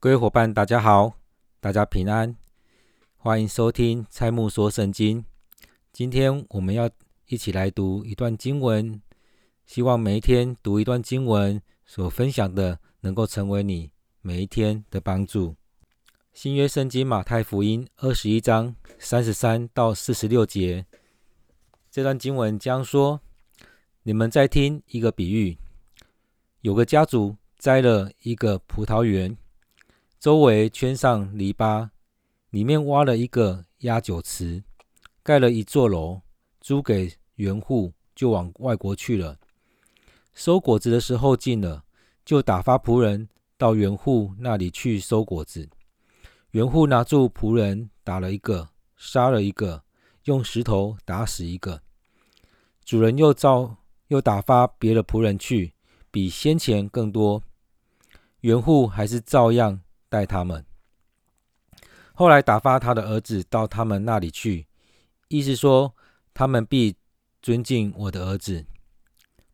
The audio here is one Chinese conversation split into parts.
各位伙伴，大家好，大家平安，欢迎收听蔡木说圣经。今天我们要一起来读一段经文，希望每一天读一段经文所分享的，能够成为你每一天的帮助。新约圣经马太福音二十一章三十三到四十六节，这段经文将说：你们在听一个比喻，有个家族栽了一个葡萄园。周围圈上篱笆，里面挖了一个压酒池，盖了一座楼，租给园户，就往外国去了。收果子的时候近了，就打发仆人到园户那里去收果子。园户拿住仆人，打了一个，杀了一个，用石头打死一个。主人又照又打发别的仆人去，比先前更多。园户还是照样。带他们，后来打发他的儿子到他们那里去，意思说他们必尊敬我的儿子。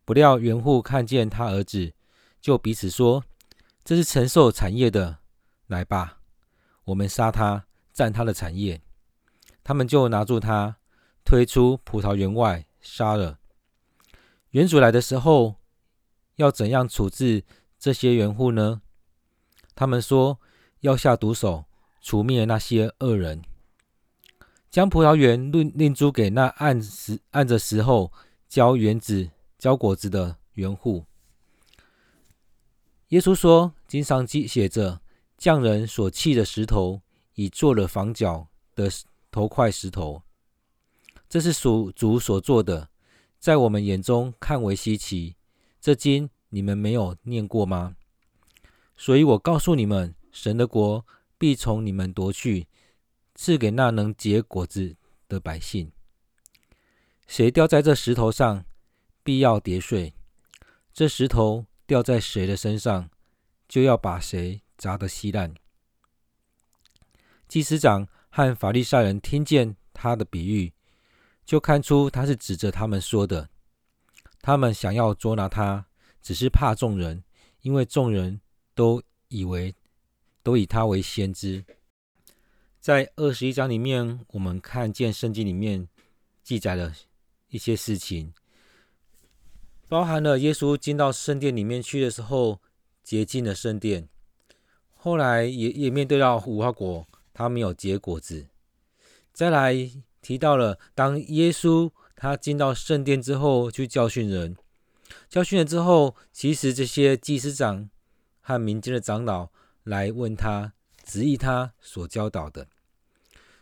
不料园户看见他儿子，就彼此说：“这是承受产业的，来吧，我们杀他，占他的产业。”他们就拿住他，推出葡萄园外，杀了。园主来的时候，要怎样处置这些园户呢？他们说。要下毒手，除灭那些恶人，将葡萄园另另租给那按时按着时候交园子交果子的园户。耶稣说：“经上记写着，匠人所弃的石头，已做了房角的头块石头。这是属主所做的，在我们眼中看为稀奇。这经你们没有念过吗？所以我告诉你们。”神的国必从你们夺去，赐给那能结果子的百姓。谁掉在这石头上，必要跌碎；这石头掉在谁的身上，就要把谁砸得稀烂。祭司长和法利赛人听见他的比喻，就看出他是指着他们说的。他们想要捉拿他，只是怕众人，因为众人都以为。都以他为先知。在二十一章里面，我们看见圣经里面记载了一些事情，包含了耶稣进到圣殿里面去的时候，洁净了圣殿。后来也也面对到无花果，他没有结果子。再来提到了，当耶稣他进到圣殿之后去教训人，教训了之后，其实这些祭司长和民间的长老。来问他，质疑他所教导的。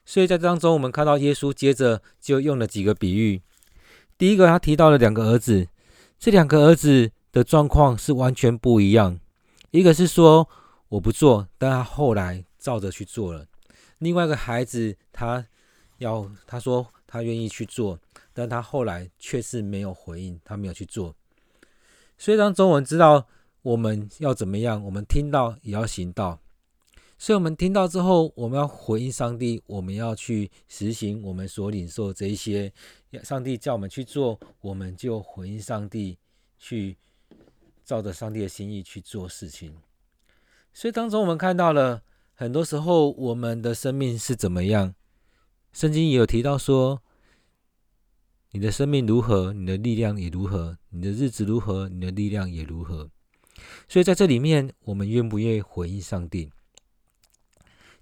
所以在当中，我们看到耶稣接着就用了几个比喻。第一个，他提到了两个儿子，这两个儿子的状况是完全不一样。一个是说我不做，但他后来照着去做了；另外一个孩子，他要他说他愿意去做，但他后来却是没有回应，他没有去做。所以当中我们知道。我们要怎么样？我们听到也要行道。所以，我们听到之后，我们要回应上帝，我们要去实行我们所领受这一些。上帝叫我们去做，我们就回应上帝，去照着上帝的心意去做事情。所以，当中我们看到了很多时候，我们的生命是怎么样？圣经也有提到说，你的生命如何，你的力量也如何；你的日子如何，你的力量也如何。所以在这里面，我们愿不愿意回应上帝？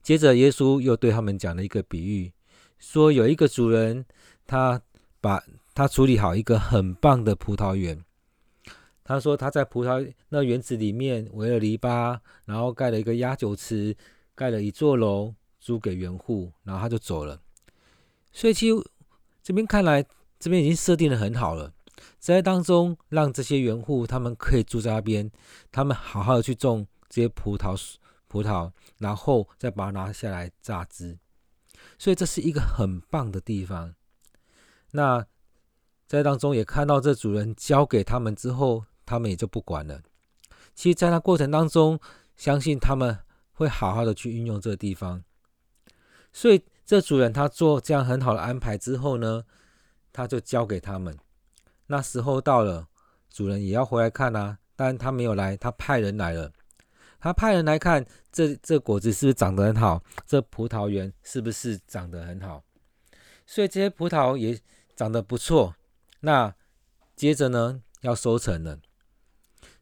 接着，耶稣又对他们讲了一个比喻，说有一个主人，他把他处理好一个很棒的葡萄园。他说他在葡萄那园子里面围了篱笆，然后盖了一个压酒池，盖了一座楼，租给园户，然后他就走了。所以，其实这边看来，这边已经设定的很好了。在当中，让这些园户他们可以住在那边，他们好好的去种这些葡萄、葡萄，然后再把它拿下来榨汁。所以这是一个很棒的地方。那在当中也看到这主人交给他们之后，他们也就不管了。其实，在那过程当中，相信他们会好好的去运用这个地方。所以，这主人他做这样很好的安排之后呢，他就交给他们。那时候到了，主人也要回来看啊。但他没有来，他派人来了。他派人来看这这果子是不是长得很好，这葡萄园是不是长得很好，所以这些葡萄也长得不错。那接着呢，要收成了，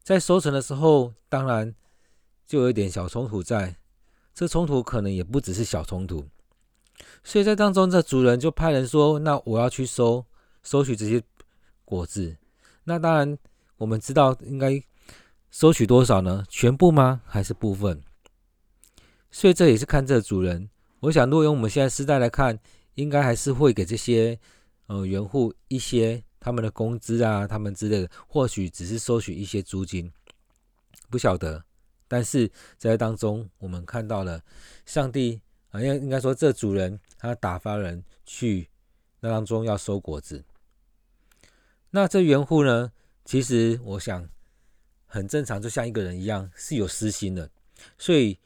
在收成的时候，当然就有一点小冲突在，这冲突可能也不只是小冲突，所以在当中，这主人就派人说：“那我要去收收取这些果子。”那当然，我们知道应该。收取多少呢？全部吗？还是部分？所以这也是看这主人。我想，如果用我们现在时代来看，应该还是会给这些呃园户一些他们的工资啊，他们之类的，或许只是收取一些租金，不晓得。但是在当中，我们看到了上帝啊，应应该说这主人他打发人去那当中要收果子。那这园户呢？其实我想。很正常，就像一个人一样，是有私心的。所以，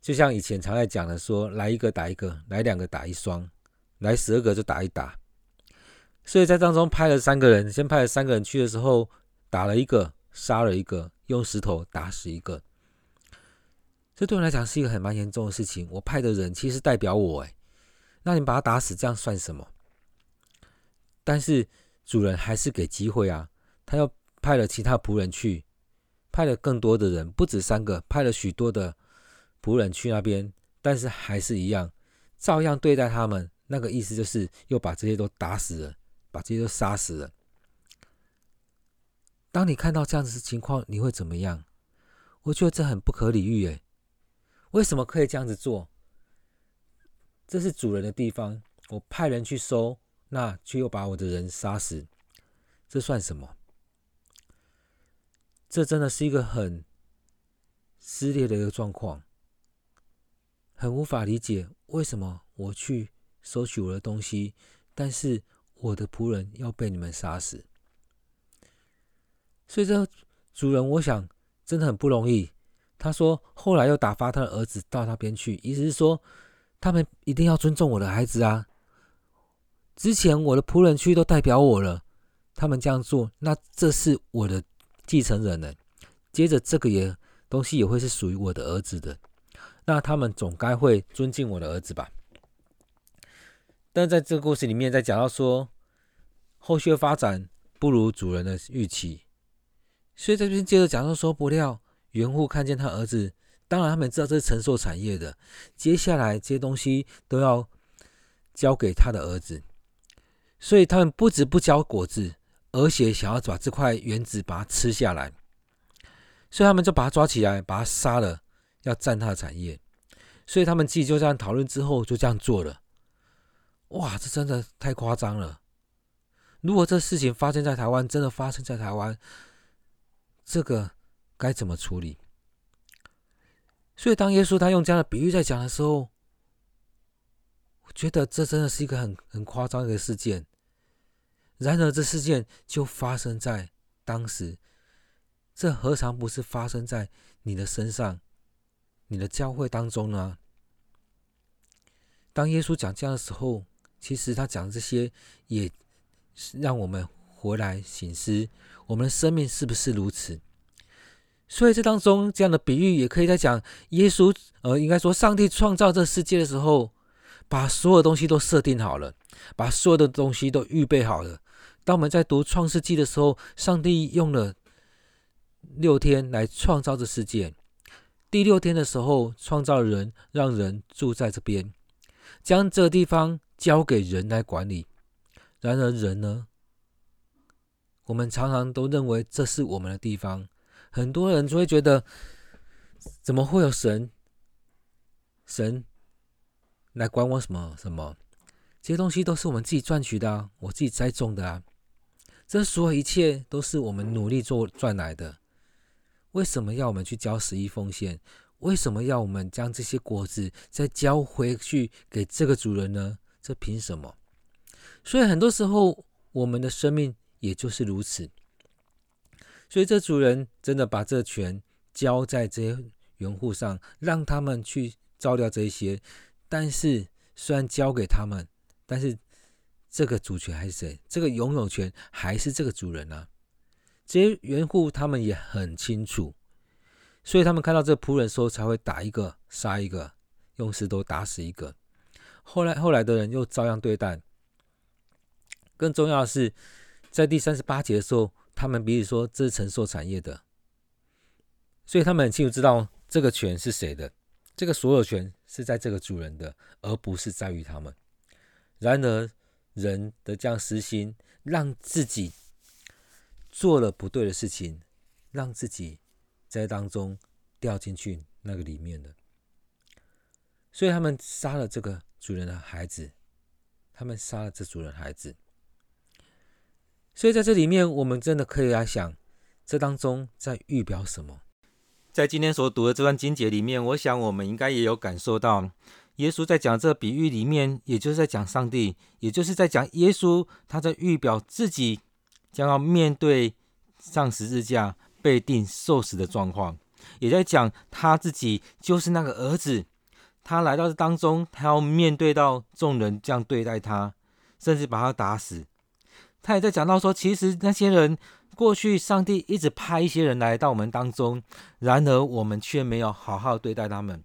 就像以前常在讲的说，来一个打一个，来两个打一双，来十二个就打一打。所以在当中派了三个人，先派了三个人去的时候，打了一个，杀了一个，用石头打死一个。这对我来讲是一个很蛮严重的事情。我派的人其实代表我，哎，那你把他打死，这样算什么？但是主人还是给机会啊，他又派了其他仆人去。派了更多的人，不止三个，派了许多的仆人去那边，但是还是一样，照样对待他们。那个意思就是又把这些都打死了，把这些都杀死了。当你看到这样子的情况，你会怎么样？我觉得这很不可理喻诶，为什么可以这样子做？这是主人的地方，我派人去收，那却又把我的人杀死，这算什么？这真的是一个很撕裂的一个状况，很无法理解为什么我去收取我的东西，但是我的仆人要被你们杀死。所以这主人，我想真的很不容易。他说后来又打发他的儿子到那边去，意思是说他们一定要尊重我的孩子啊。之前我的仆人去都代表我了，他们这样做，那这是我的。继承人呢？接着这个也东西也会是属于我的儿子的，那他们总该会尊敬我的儿子吧？但在这个故事里面，在讲到说后续的发展不如主人的预期，所以这边接着讲到说，不料园户看见他儿子，当然他们知道这是承受产业的，接下来这些东西都要交给他的儿子，所以他们不止不交果子。而且想要把这块园子把它吃下来，所以他们就把它抓起来，把它杀了，要占他的产业。所以他们自己就这样讨论之后，就这样做了。哇，这真的太夸张了！如果这事情发生在台湾，真的发生在台湾，这个该怎么处理？所以当耶稣他用这样的比喻在讲的时候，我觉得这真的是一个很很夸张的一个事件。然而，这事件就发生在当时，这何尝不是发生在你的身上、你的教会当中呢？当耶稣讲这样的时候，其实他讲这些，也是让我们回来省思，我们的生命是不是如此？所以，这当中这样的比喻，也可以在讲耶稣，呃，应该说，上帝创造这世界的时候，把所有东西都设定好了，把所有的东西都预备好了。当我们在读创世纪的时候，上帝用了六天来创造这世界。第六天的时候，创造人，让人住在这边，将这个地方交给人来管理。然而，人呢？我们常常都认为这是我们的地方。很多人就会觉得，怎么会有神？神来管我什么什么？这些东西都是我们自己赚取的啊，我自己栽种的啊。这所有一切都是我们努力做赚来的，为什么要我们去交十一奉献？为什么要我们将这些果子再交回去给这个主人呢？这凭什么？所以很多时候我们的生命也就是如此。所以这主人真的把这权交在这些园户上，让他们去照料这些。但是虽然交给他们，但是。这个主权还是谁？这个拥有权还是这个主人呢、这些原户他们也很清楚，所以他们看到这仆人的时候，才会打一个杀一个，用石头打死一个。后来后来的人又照样对待。更重要的是，在第三十八节的时候，他们彼此说这是承受产业的，所以他们很清楚知道这个权是谁的，这个所有权是在这个主人的，而不是在于他们。然而，人的这样私心，让自己做了不对的事情，让自己在当中掉进去那个里面的，所以他们杀了这个主人的孩子，他们杀了这主人孩子。所以在这里面，我们真的可以来想，这当中在预表什么？在今天所读的这段经节里面，我想我们应该也有感受到，耶稣在讲这个比喻里面，也就是在讲上帝，也就是在讲耶稣，他在预表自己将要面对上十字架被钉受死的状况，也在讲他自己就是那个儿子，他来到这当中，他要面对到众人这样对待他，甚至把他打死。他也在讲到说，其实那些人。过去，上帝一直派一些人来到我们当中，然而我们却没有好好对待他们。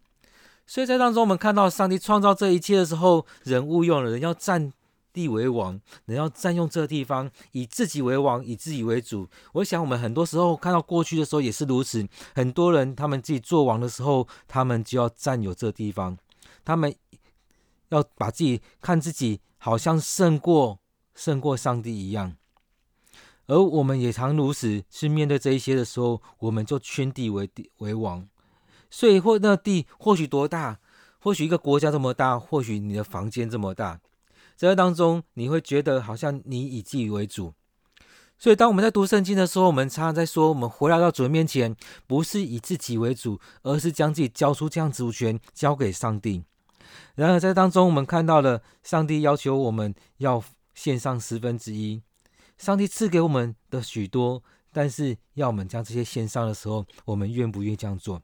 所以在当中，我们看到上帝创造这一切的时候，人误用了，人要占地为王，人要占用这个地方，以自己为王，以自己为主。我想，我们很多时候看到过去的时候也是如此。很多人他们自己做王的时候，他们就要占有这地方，他们要把自己看自己好像胜过胜过上帝一样。而我们也常如此，是面对这一些的时候，我们就圈地为地为王。所以或那地或许多大，或许一个国家这么大，或许你的房间这么大，在这当中你会觉得好像你以自己为主。所以当我们在读圣经的时候，我们常常在说，我们回来到主人面前，不是以自己为主，而是将自己交出这样主权交给上帝。然而在当中，我们看到了上帝要求我们要献上十分之一。上帝赐给我们的许多，但是要我们将这些献上的时候，我们愿不愿意这样做？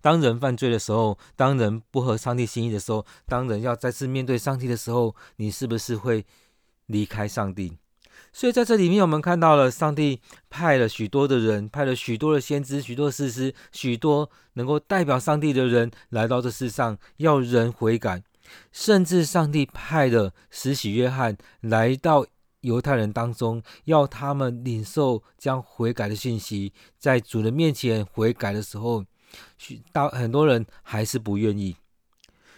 当人犯罪的时候，当人不合上帝心意的时候，当人要再次面对上帝的时候，你是不是会离开上帝？所以在这里面，我们看到了上帝派了许多的人，派了许多的先知、许多的士师、许多能够代表上帝的人来到这世上，要人悔改，甚至上帝派了施洗约翰来到。犹太人当中，要他们领受将悔改的信息，在主人面前悔改的时候，许大很多人还是不愿意。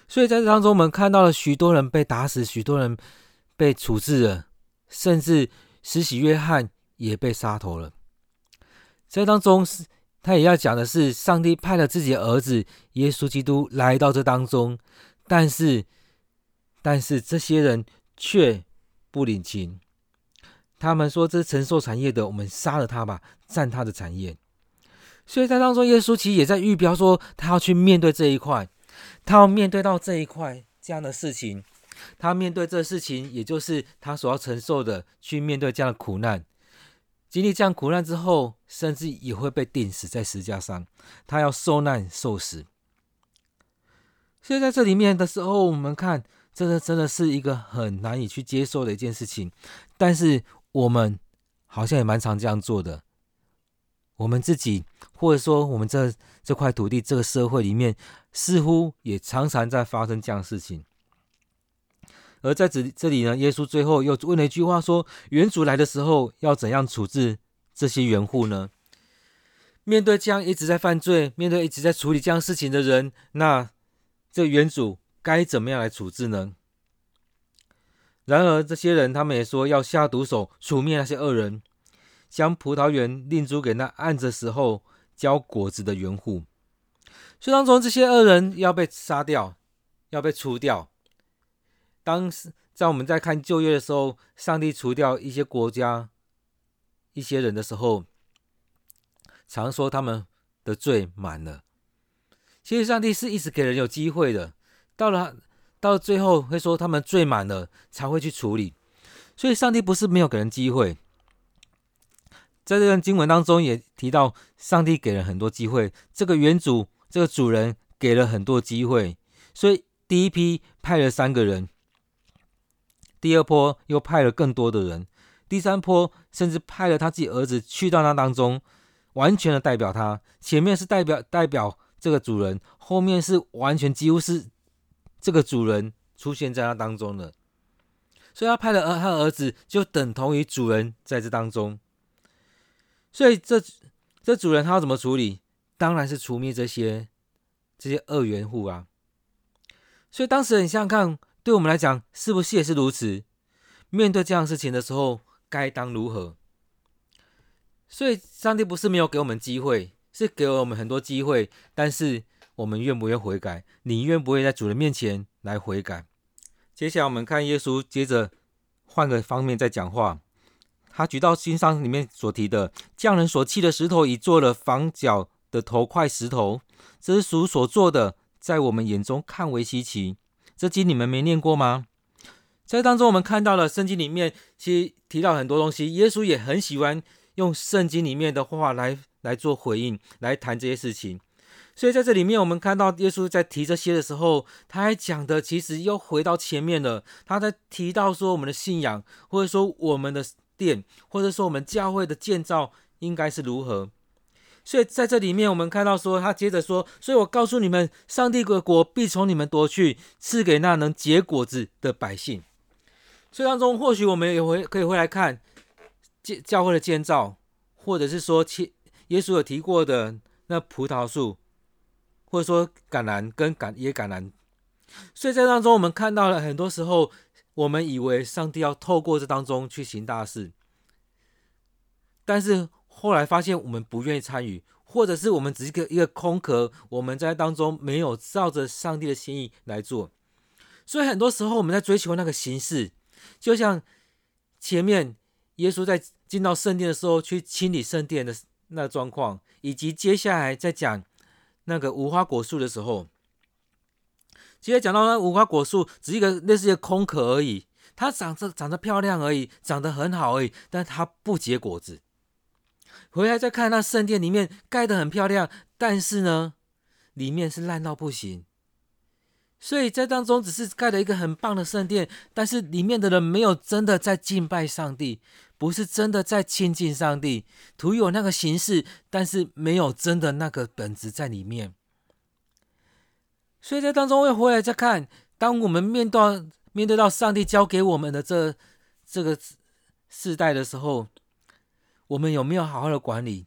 所以在这当中，我们看到了许多人被打死，许多人被处置了，甚至施洗约翰也被杀头了。这当中是，他也要讲的是，上帝派了自己的儿子耶稣基督来到这当中，但是，但是这些人却不领情。他们说：“这承受产业的，我们杀了他吧，占他的产业。”所以在当中，耶稣其实也在预表说，他要去面对这一块，他要面对到这一块这样的事情，他面对这事情，也就是他所要承受的，去面对这样的苦难，经历这样苦难之后，甚至也会被钉死在十字架上，他要受难受死。所以在这里面的时候，我们看，这个真的是一个很难以去接受的一件事情，但是。我们好像也蛮常这样做的。我们自己，或者说我们这这块土地、这个社会里面，似乎也常常在发生这样的事情。而在这这里呢，耶稣最后又问了一句话说：“原主来的时候，要怎样处置这些原户呢？”面对这样一直在犯罪、面对一直在处理这样事情的人，那这原主该怎么样来处置呢？然而，这些人他们也说要下毒手，除灭那些恶人，将葡萄园另租给那按着时候交果子的园户。所以当中这些恶人要被杀掉，要被除掉。当时在我们在看旧约的时候，上帝除掉一些国家、一些人的时候，常说他们的罪满了。其实上帝是一直给人有机会的，到了。到最后会说他们罪满了才会去处理，所以上帝不是没有给人机会。在这段经文当中也提到，上帝给了很多机会，这个原主这个主人给了很多机会，所以第一批派了三个人，第二波又派了更多的人，第三波甚至派了他自己儿子去到那当中。完全的代表他，前面是代表代表这个主人，后面是完全几乎是这个主人出现在他当中的，所以他派了儿他儿子，就等同于主人在这当中。所以这这主人他要怎么处理？当然是除灭这些这些恶园户啊。所以当时你想想看，对我们来讲是不是也是如此？面对这样事情的时候，该当如何？所以，上帝不是没有给我们机会，是给了我们很多机会，但是我们愿不愿悔改？你愿不愿意在主人面前来悔改？接下来我们看耶稣，接着换个方面再讲话。他举到经上里面所提的，匠人所弃的石头，已做了房角的头块石头，这是属所做的，在我们眼中看为稀奇。这经你们没念过吗？在当中，我们看到了圣经里面其实提到很多东西，耶稣也很喜欢。用圣经里面的话来来做回应，来谈这些事情。所以在这里面，我们看到耶稣在提这些的时候，他还讲的其实又回到前面了。他在提到说我们的信仰，或者说我们的殿，或者说我们教会的建造应该是如何。所以在这里面，我们看到说他接着说：“所以我告诉你们，上帝的国必从你们夺去，赐给那能结果子的百姓。”所以当中，或许我们也会可以回来看。教教会的建造，或者是说，耶稣有提过的那葡萄树，或者说橄榄跟橄也橄榄，所以在当中我们看到了很多时候，我们以为上帝要透过这当中去行大事，但是后来发现我们不愿意参与，或者是我们只是一个一个空壳，我们在当中没有照着上帝的心意来做，所以很多时候我们在追求那个形式，就像前面。耶稣在进到圣殿的时候，去清理圣殿的那状况，以及接下来在讲那个无花果树的时候，其实讲到那无花果树只是一个类似一个空壳而已，它长得长得漂亮而已，长得很好而已，但它不结果子。回来再看那圣殿里面盖得很漂亮，但是呢，里面是烂到不行。所以在当中只是盖了一个很棒的圣殿，但是里面的人没有真的在敬拜上帝，不是真的在亲近上帝，徒有那个形式，但是没有真的那个本质在里面。所以在当中会回来再看，当我们面对面对到上帝交给我们的这这个世代的时候，我们有没有好好的管理，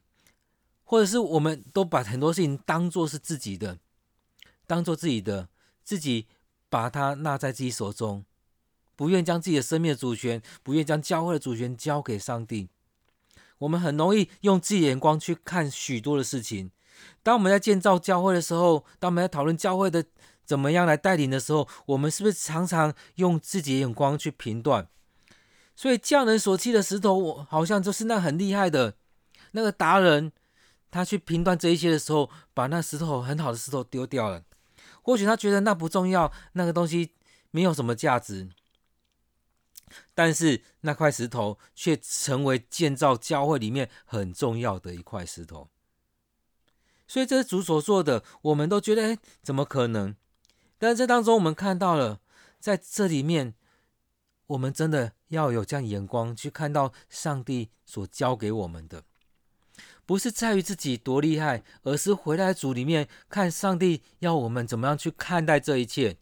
或者是我们都把很多事情当做是自己的，当做自己的。自己把它纳在自己手中，不愿将自己的生命的主权，不愿将教会的主权交给上帝。我们很容易用自己的眼光去看许多的事情。当我们在建造教会的时候，当我们在讨论教会的怎么样来带领的时候，我们是不是常常用自己的眼光去评断？所以匠人所弃的石头，我好像就是那很厉害的那个达人，他去评断这一些的时候，把那石头很好的石头丢掉了。或许他觉得那不重要，那个东西没有什么价值，但是那块石头却成为建造教会里面很重要的一块石头。所以这是主所做的，我们都觉得，哎，怎么可能？但是这当中我们看到了，在这里面，我们真的要有这样眼光去看到上帝所教给我们的。不是在于自己多厉害，而是回来主里面看上帝要我们怎么样去看待这一切。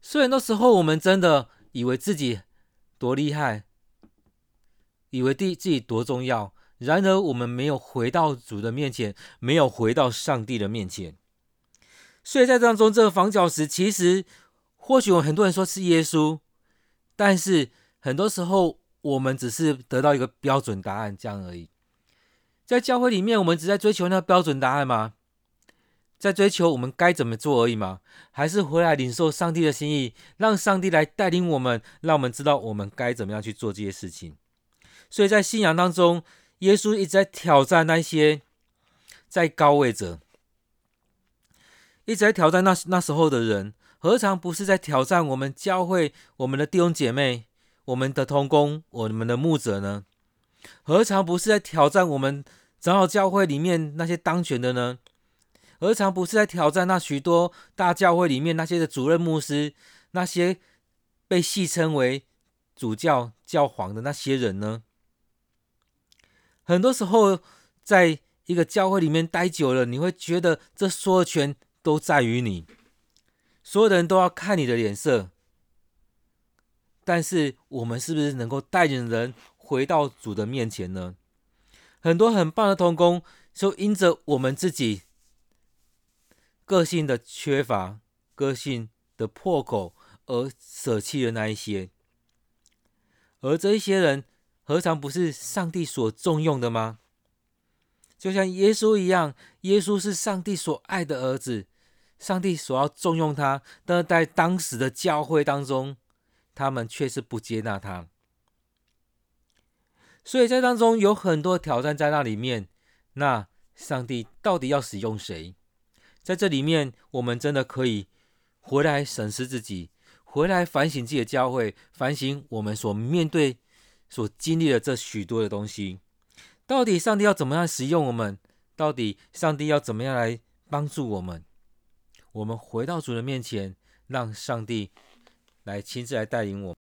虽然那时候我们真的以为自己多厉害，以为自己多重要，然而我们没有回到主的面前，没有回到上帝的面前。所以在当中，这个房角石其实或许有很多人说是耶稣，但是很多时候我们只是得到一个标准答案这样而已。在教会里面，我们只在追求那个标准答案吗？在追求我们该怎么做而已吗？还是回来领受上帝的心意，让上帝来带领我们，让我们知道我们该怎么样去做这些事情？所以在信仰当中，耶稣一直在挑战那些在高位者，一直在挑战那那时候的人，何尝不是在挑战我们教会、我们的弟兄姐妹、我们的同工、我们的牧者呢？何尝不是在挑战我们？长老教会里面那些当权的呢？何尝不是在挑战那许多大教会里面那些的主任牧师，那些被戏称为主教教皇的那些人呢？很多时候，在一个教会里面待久了，你会觉得这所有权都在于你，所有的人都要看你的脸色。但是我们是不是能够带领人回到主的面前呢？很多很棒的同工，就因着我们自己个性的缺乏、个性的破口而舍弃了那一些，而这一些人何尝不是上帝所重用的吗？就像耶稣一样，耶稣是上帝所爱的儿子，上帝所要重用他，但在当时的教会当中，他们却是不接纳他。所以在当中有很多挑战在那里面。那上帝到底要使用谁？在这里面，我们真的可以回来审视自己，回来反省自己的教会，反省我们所面对、所经历的这许多的东西。到底上帝要怎么样使用我们？到底上帝要怎么样来帮助我们？我们回到主的面前，让上帝来亲自来带领我。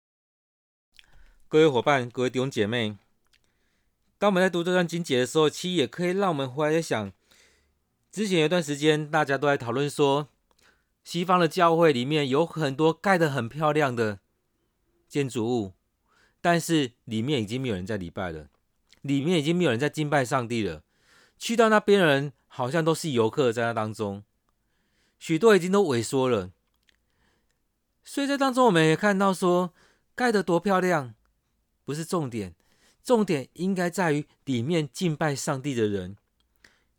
各位伙伴，各位弟兄姐妹，当我们在读这段经节的时候，其实也可以让我们回来在想，之前有一段时间大家都在讨论说，西方的教会里面有很多盖得很漂亮的建筑物，但是里面已经没有人在礼拜了。里面已经没有人在敬拜上帝了，去到那边的人好像都是游客，在那当中，许多已经都萎缩了。所以在当中，我们也看到说，盖得多漂亮不是重点，重点应该在于里面敬拜上帝的人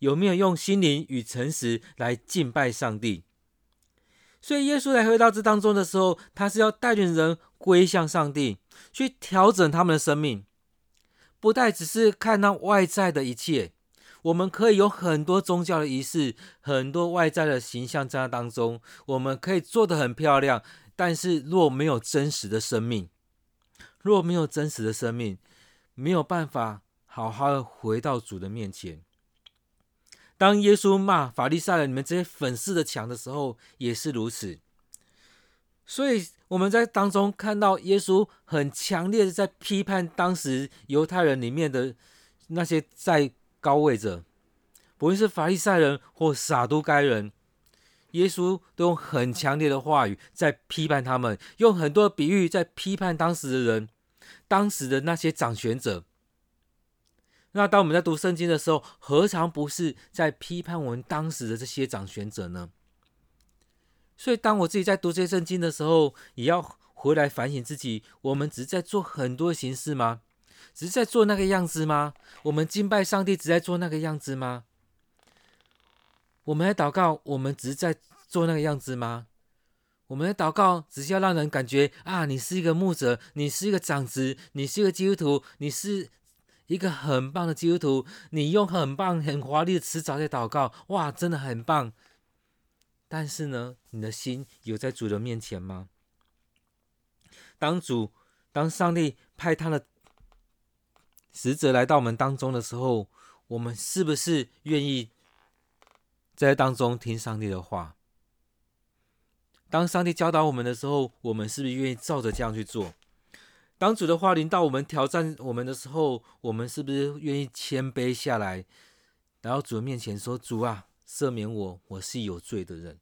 有没有用心灵与诚实来敬拜上帝。所以耶稣来回到这当中的时候，他是要带领人归向上帝，去调整他们的生命。不带只是看到外在的一切，我们可以有很多宗教的仪式，很多外在的形象在那当中，我们可以做得很漂亮。但是若没有真实的生命，若没有真实的生命，没有办法好好的回到主的面前。当耶稣骂法利赛人，你们这些粉饰的墙的时候，也是如此。所以我们在当中看到耶稣很强烈的在批判当时犹太人里面的那些在高位者，不论是法利赛人或撒都该人，耶稣都用很强烈的话语在批判他们，用很多比喻在批判当时的人，当时的那些掌权者。那当我们在读圣经的时候，何尝不是在批判我们当时的这些掌权者呢？所以，当我自己在读这些圣经的时候，也要回来反省自己：我们只是在做很多形式吗？只是在做那个样子吗？我们敬拜上帝只在做那个样子吗？我们来祷告，我们只是在做那个样子吗？我们的祷告，只是要让人感觉啊，你是一个牧者，你是一个长子，你是一个基督徒，你是一个很棒的基督徒，你用很棒、很华丽的词藻在祷告，哇，真的很棒。但是呢，你的心有在主的面前吗？当主、当上帝派他的使者来到我们当中的时候，我们是不是愿意在当中听上帝的话？当上帝教导我们的时候，我们是不是愿意照着这样去做？当主的话临到我们、挑战我们的时候，我们是不是愿意谦卑下来，来到主面前说：“主啊！”赦免我，我是有罪的人。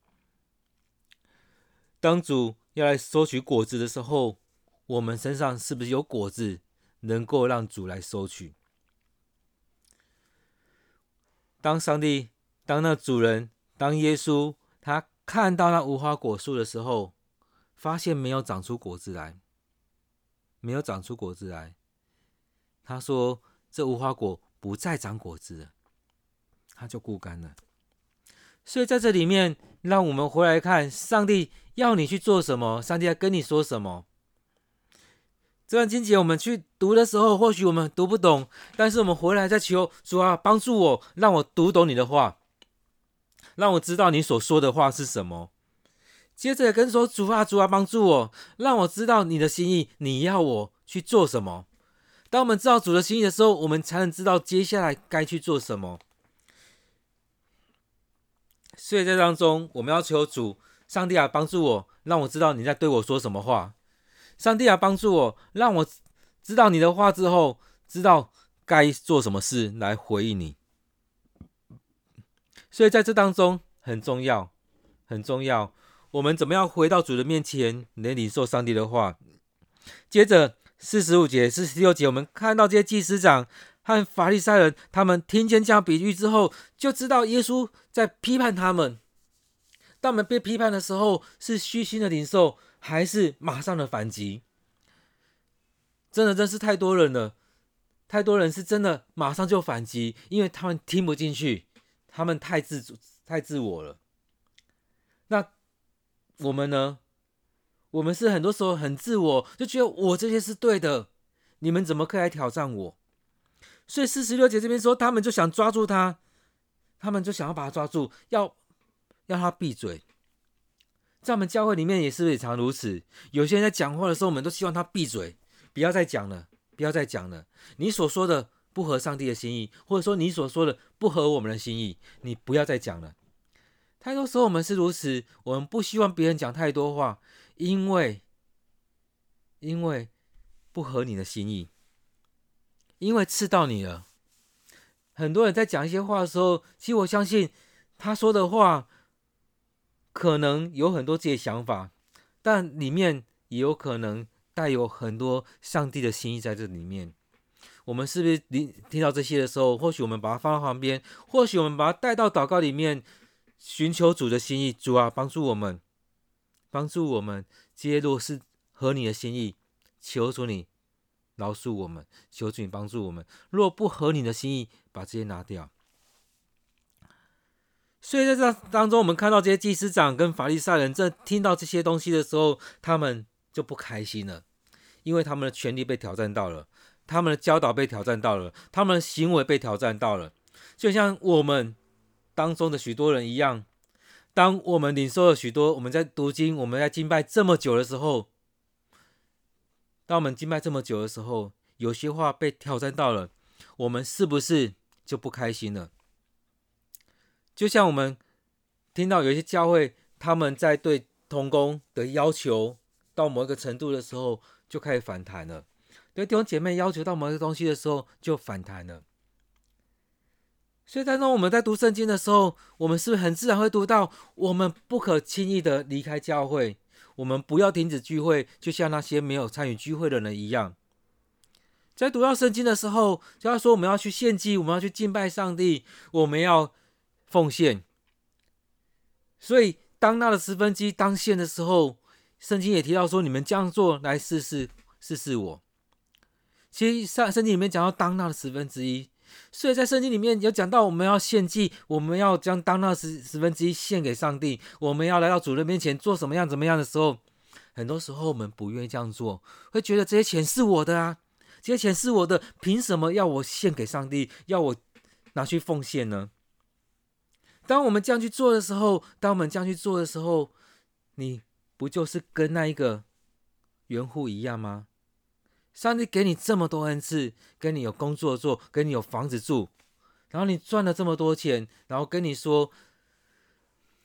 当主要来收取果子的时候，我们身上是不是有果子能够让主来收取？当上帝，当那主人，当耶稣，他看到那无花果树的时候，发现没有长出果子来，没有长出果子来，他说：“这无花果不再长果子了，它就枯干了。”所以在这里面，让我们回来看上帝要你去做什么，上帝要跟你说什么。这段经节我们去读的时候，或许我们读不懂，但是我们回来再求主啊，帮助我，让我读懂你的话，让我知道你所说的话是什么。接着跟说主啊，主啊，帮助我，让我知道你的心意，你要我去做什么。当我们知道主的心意的时候，我们才能知道接下来该去做什么。所以在当中，我们要求主，上帝啊，帮助我，让我知道你在对我说什么话。上帝啊，帮助我，让我知道你的话之后，知道该做什么事来回应你。所以在这当中很重要，很重要。我们怎么样回到主的面前来领受上帝的话？接着四十五节、四十六节，我们看到这些祭司长和法利赛人，他们听见这样比喻之后，就知道耶稣在批判他们。当我们被批判的时候，是虚心的领受，还是马上的反击？真的真是太多人了，太多人是真的马上就反击，因为他们听不进去，他们太自主、太自我了。那我们呢？我们是很多时候很自我，就觉得我这些是对的，你们怎么可以来挑战我？所以四十六节这边说，他们就想抓住他，他们就想要把他抓住，要。要他闭嘴，在我们教会里面也是不是也常如此？有些人在讲话的时候，我们都希望他闭嘴，不要再讲了，不要再讲了。你所说的不合上帝的心意，或者说你所说的不合我们的心意，你不要再讲了。太多时候我们是如此，我们不希望别人讲太多话，因为因为不合你的心意，因为刺到你了。很多人在讲一些话的时候，其实我相信他说的话。可能有很多自己的想法，但里面也有可能带有很多上帝的心意在这里面。我们是不是听听到这些的时候，或许我们把它放到旁边，或许我们把它带到祷告里面，寻求主的心意。主啊，帮助我们，帮助我们。这些若是合你的心意，求主你饶恕我们，求主你帮助我们。若不合你的心意，把这些拿掉。所以在这当中，我们看到这些祭司长跟法利赛人，在听到这些东西的时候，他们就不开心了，因为他们的权利被挑战到了，他们的教导被挑战到了，他们的行为被挑战到了。就像我们当中的许多人一样，当我们领受了许多，我们在读经，我们在敬拜这么久的时候，当我们敬拜这么久的时候，有些话被挑战到了，我们是不是就不开心了？就像我们听到有些教会，他们在对童工的要求到某一个程度的时候，就开始反弹了；对弟兄姐妹要求到某一个东西的时候，就反弹了。所以当中我们在读圣经的时候，我们是不是很自然会读到，我们不可轻易的离开教会，我们不要停止聚会，就像那些没有参与聚会的人一样。在读到圣经的时候，就要说我们要去献祭，我们要去敬拜上帝，我们要。奉献，所以当那的十分之一当献的时候，圣经也提到说：“你们这样做来试试试试我。”其实上圣经里面讲到当那的十分之一，所以在圣经里面有讲到我们要献祭，我们要将当纳十十分之一献给上帝，我们要来到主人面前做什么样怎么样的时候，很多时候我们不愿意这样做，会觉得这些钱是我的啊，这些钱是我的，凭什么要我献给上帝，要我拿去奉献呢？当我们这样去做的时候，当我们这样去做的时候，你不就是跟那一个园户一样吗？上帝给你这么多恩赐，给你有工作做，给你有房子住，然后你赚了这么多钱，然后跟你说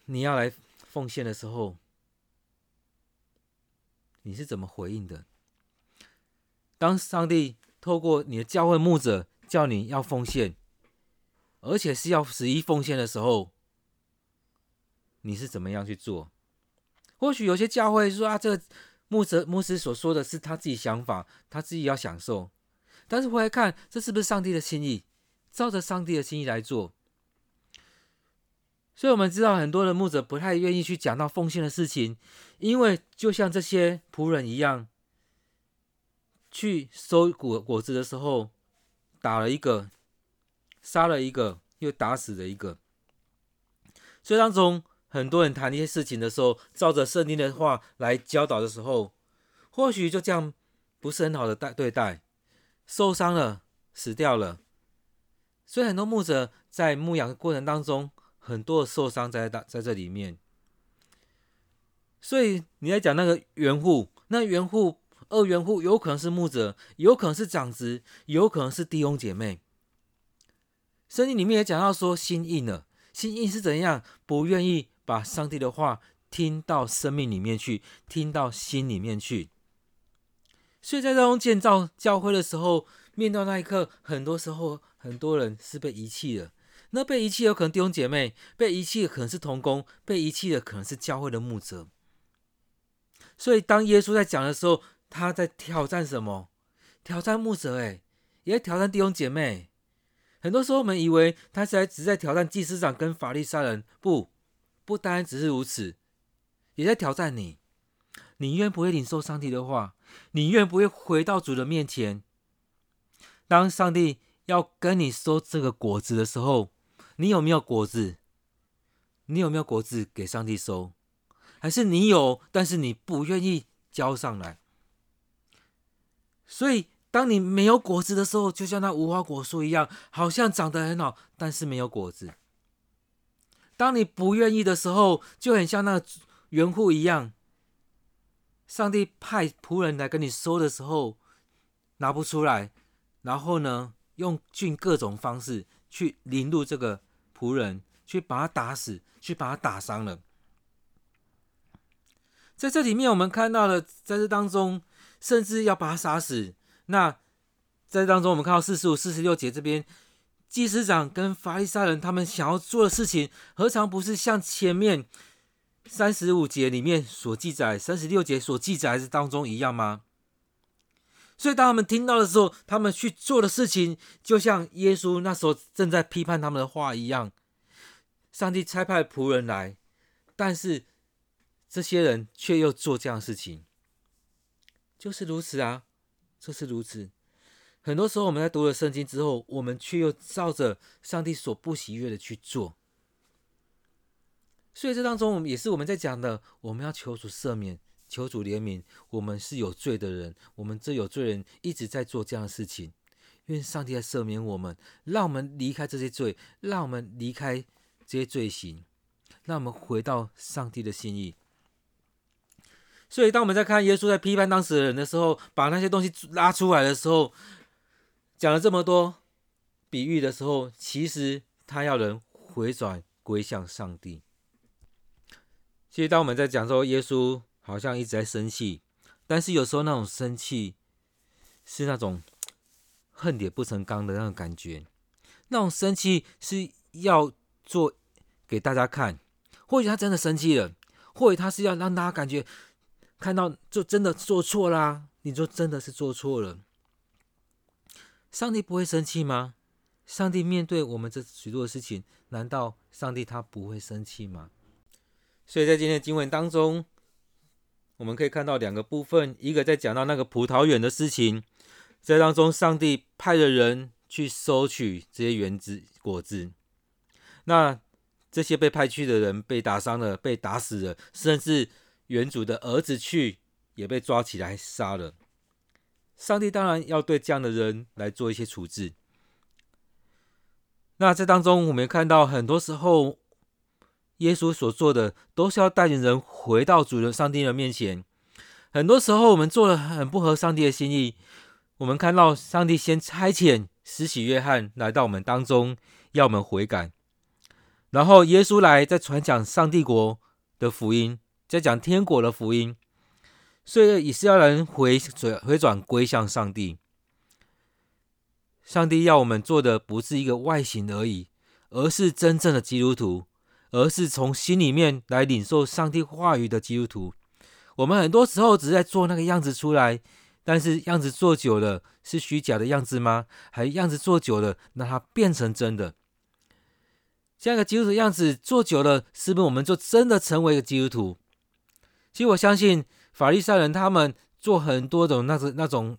你要来奉献的时候，你是怎么回应的？当上帝透过你的教会牧者叫你要奉献，而且是要十一奉献的时候，你是怎么样去做？或许有些教会说啊，这个牧者牧师所说的是他自己想法，他自己要享受。但是回来看，这是不是上帝的心意？照着上帝的心意来做。所以我们知道很多的牧者不太愿意去讲到奉献的事情，因为就像这些仆人一样，去收果果子的时候，打了一个，杀了一个，又打死了一个。所以当中。很多人谈一些事情的时候，照着圣经的话来教导的时候，或许就这样不是很好的待对待，受伤了，死掉了。所以很多牧者在牧养的过程当中，很多的受伤在在这里面。所以你在讲那个园户，那园户二园户有可能是牧者，有可能是长子，有可能是弟兄姐妹。圣经里面也讲到说，心硬了，心硬是怎样？不愿意。把上帝的话听到生命里面去，听到心里面去。所以在这种建造教会的时候，面对那一刻，很多时候很多人是被遗弃的，那被遗弃有可能弟兄姐妹，被遗弃的可能是同工，被遗弃的可能是教会的牧者。所以当耶稣在讲的时候，他在挑战什么？挑战牧者，诶，也在挑战弟兄姐妹。很多时候我们以为他是在只在挑战祭司长跟法利赛人，不，不单只是如此，也在挑战你。你愿不会领受上帝的话？你愿不会回到主的面前？当上帝要跟你收这个果子的时候，你有没有果子？你有没有果子给上帝收？还是你有，但是你不愿意交上来？所以，当你没有果子的时候，就像那无花果树一样，好像长得很好，但是没有果子。当你不愿意的时候，就很像那个园户一样。上帝派仆人来跟你说的时候，拿不出来，然后呢，用尽各种方式去凌辱这个仆人，去把他打死，去把他打伤了。在这里面，我们看到了，在这当中，甚至要把他杀死。那在这当中，我们看到四十五、四十六节这边，祭司长跟法利赛人他们想要做的事情，何尝不是像前面？三十五节里面所记载，三十六节所记载是当中一样吗？所以当他们听到的时候，他们去做的事情，就像耶稣那时候正在批判他们的话一样。上帝差派仆人来，但是这些人却又做这样的事情，就是如此啊，就是如此。很多时候我们在读了圣经之后，我们却又照着上帝所不喜悦的去做。所以这当中，我们也是我们在讲的，我们要求主赦免，求主怜悯。我们是有罪的人，我们这有罪人一直在做这样的事情。愿上帝来赦免我们，让我们离开这些罪，让我们离开这些罪行，让我们回到上帝的心意。所以，当我们在看耶稣在批判当时的人的时候，把那些东西拉出来的时候，讲了这么多比喻的时候，其实他要人回转归向上帝。其实，当我们在讲说耶稣好像一直在生气，但是有时候那种生气是那种恨铁不成钢的那种感觉，那种生气是要做给大家看，或许他真的生气了，或许他是要让大家感觉看到就真的做错啦，你就真的是做错了。上帝不会生气吗？上帝面对我们这许多的事情，难道上帝他不会生气吗？所以在今天的经文当中，我们可以看到两个部分：一个在讲到那个葡萄园的事情，在当中上帝派的人去收取这些园子果子，那这些被派去的人被打伤了，被打死了，甚至园主的儿子去也被抓起来杀了。上帝当然要对这样的人来做一些处置。那这当中，我们看到很多时候。耶稣所做的都是要带领人回到主的上帝的面前。很多时候，我们做了很不合上帝的心意。我们看到上帝先差遣施洗约翰来到我们当中，要我们悔改。然后耶稣来在传讲上帝国的福音，在讲天国的福音。所以也是要人回转回转归向上帝。上帝要我们做的不是一个外形而已，而是真正的基督徒。而是从心里面来领受上帝话语的基督徒。我们很多时候只是在做那个样子出来，但是样子做久了是虚假的样子吗？还样子做久了，让它变成真的？这样一个基督徒样子做久了，是不是我们就真的成为一个基督徒？其实我相信法利赛人他们做很多种那种那种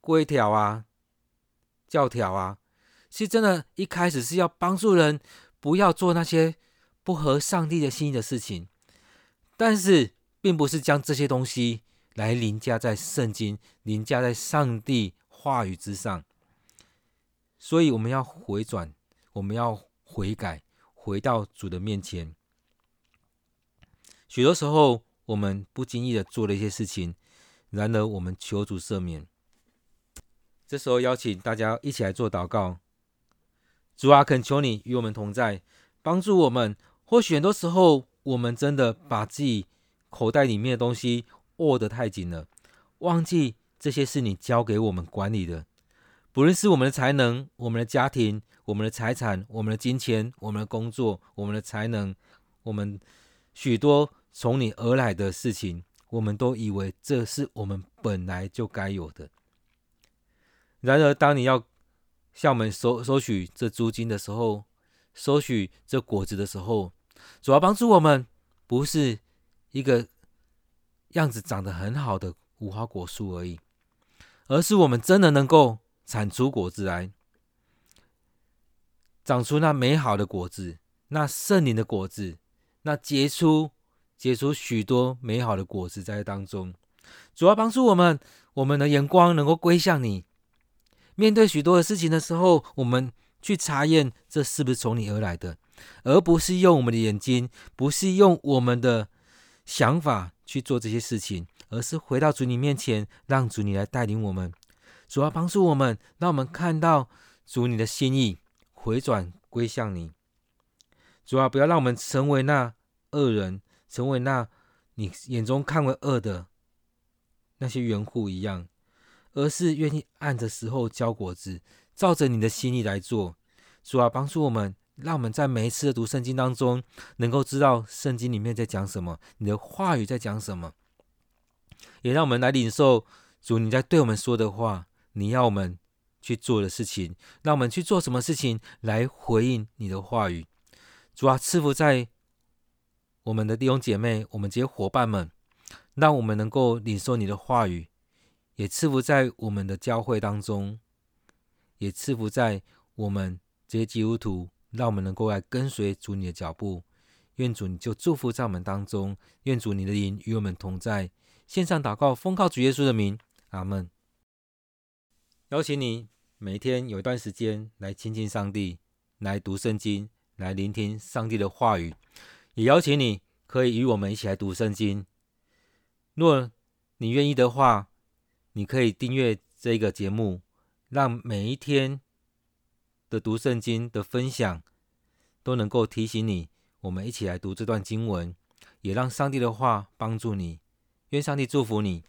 规条啊、教条啊，其实真的一开始是要帮助人不要做那些。不合上帝的心意的事情，但是并不是将这些东西来凌驾在圣经、凌驾在上帝话语之上。所以我们要回转，我们要悔改，回到主的面前。许多时候，我们不经意的做了一些事情，然而我们求主赦免。这时候，邀请大家一起来做祷告。主啊，恳求你与我们同在，帮助我们。或许很多时候，我们真的把自己口袋里面的东西握得太紧了，忘记这些是你交给我们管理的。不论是我们的才能、我们的家庭、我们的财产、我们的金钱、我们的工作、我们的才能，我们许多从你而来的事情，我们都以为这是我们本来就该有的。然而，当你要向我们收收取这租金的时候，收取这果子的时候，主要帮助我们，不是一个样子长得很好的无花果树而已，而是我们真的能够。产出果子来，长出那美好的果子，那圣灵的果子，那结出结出许多美好的果子在当中。主要帮助我们，我们的眼光能够归向你。面对许多的事情的时候，我们去查验这是不是从你而来的，而不是用我们的眼睛，不是用我们的想法去做这些事情，而是回到主你面前，让主你来带领我们。主要帮助我们，让我们看到主你的心意，回转归向你。主要，不要让我们成为那恶人，成为那你眼中看为恶的那些园户一样，而是愿意按着时候交果子，照着你的心意来做。主啊，帮助我们，让我们在每一次的读圣经当中，能够知道圣经里面在讲什么，你的话语在讲什么，也让我们来领受主你在对我们说的话。你要我们去做的事情，让我们去做什么事情来回应你的话语？主啊，赐福在我们的弟兄姐妹，我们这些伙伴们，让我们能够领受你的话语，也赐福在我们的教会当中，也赐福在我们这些基督徒，让我们能够来跟随主你的脚步。愿主你就祝福在我们当中，愿主你的灵与我们同在。线上祷告，奉靠主耶稣的名，阿门。邀请你每天有一段时间来亲近上帝，来读圣经，来聆听上帝的话语。也邀请你可以与我们一起来读圣经。若你愿意的话，你可以订阅这个节目，让每一天的读圣经的分享都能够提醒你，我们一起来读这段经文，也让上帝的话帮助你。愿上帝祝福你。